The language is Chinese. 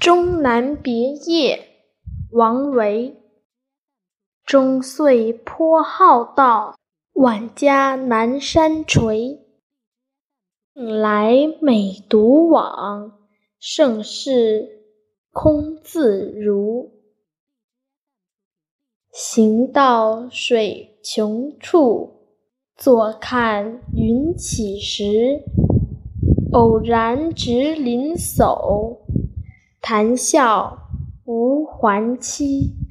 终南别业，王维。终岁颇好道，晚家南山陲。近来每独往，胜事空自如。行到水穷处，坐看云起时。偶然值林叟，谈笑无还期。